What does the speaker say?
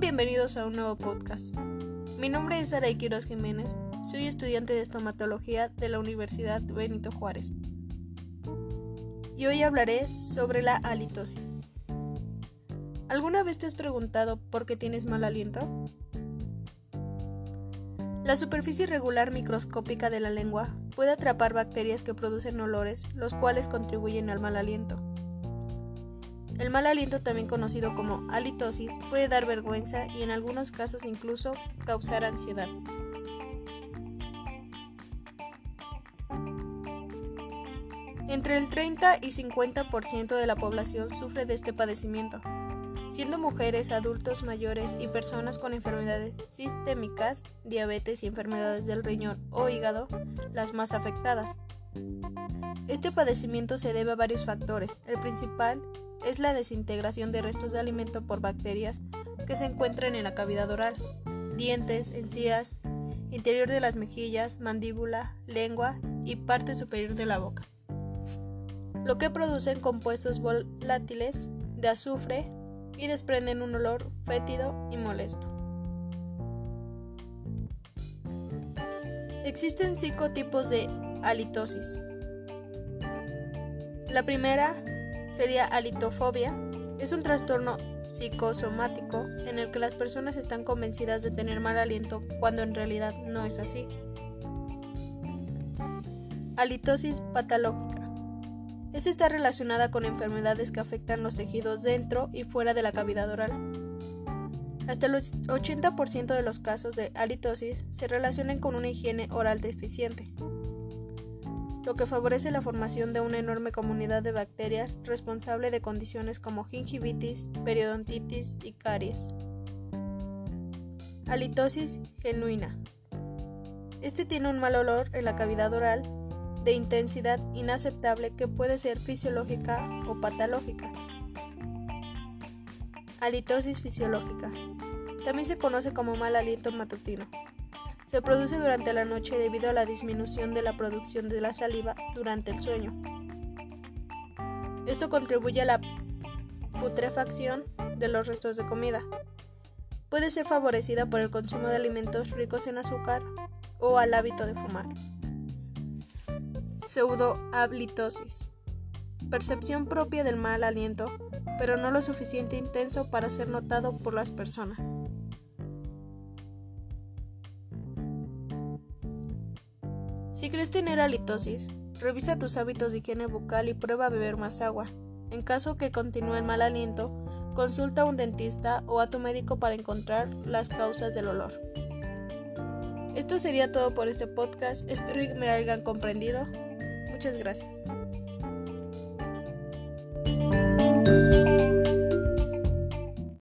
Bienvenidos a un nuevo podcast. Mi nombre es Sara Quiroz Jiménez, soy estudiante de estomatología de la Universidad Benito Juárez. Y hoy hablaré sobre la halitosis. ¿Alguna vez te has preguntado por qué tienes mal aliento? La superficie irregular microscópica de la lengua puede atrapar bacterias que producen olores, los cuales contribuyen al mal aliento. El mal aliento, también conocido como halitosis, puede dar vergüenza y en algunos casos incluso causar ansiedad. Entre el 30 y 50% de la población sufre de este padecimiento, siendo mujeres, adultos mayores y personas con enfermedades sistémicas, diabetes y enfermedades del riñón o hígado las más afectadas. Este padecimiento se debe a varios factores. El principal es la desintegración de restos de alimento por bacterias que se encuentran en la cavidad oral, dientes, encías, interior de las mejillas, mandíbula, lengua y parte superior de la boca, lo que producen compuestos volátiles de azufre y desprenden un olor fétido y molesto. Existen cinco tipos de halitosis. La primera sería alitofobia. Es un trastorno psicosomático en el que las personas están convencidas de tener mal aliento cuando en realidad no es así. Halitosis patológica. Esta está relacionada con enfermedades que afectan los tejidos dentro y fuera de la cavidad oral. Hasta el 80% de los casos de halitosis se relacionan con una higiene oral deficiente lo que favorece la formación de una enorme comunidad de bacterias responsable de condiciones como gingivitis, periodontitis y caries. Halitosis genuina. Este tiene un mal olor en la cavidad oral de intensidad inaceptable que puede ser fisiológica o patológica. Halitosis fisiológica. También se conoce como mal aliento matutino. Se produce durante la noche debido a la disminución de la producción de la saliva durante el sueño. Esto contribuye a la putrefacción de los restos de comida. Puede ser favorecida por el consumo de alimentos ricos en azúcar o al hábito de fumar. Pseudohablitosis. Percepción propia del mal aliento, pero no lo suficiente intenso para ser notado por las personas. Si crees tener halitosis, revisa tus hábitos de higiene bucal y prueba a beber más agua. En caso que continúe el mal aliento, consulta a un dentista o a tu médico para encontrar las causas del olor. Esto sería todo por este podcast, espero que me hayan comprendido. Muchas gracias.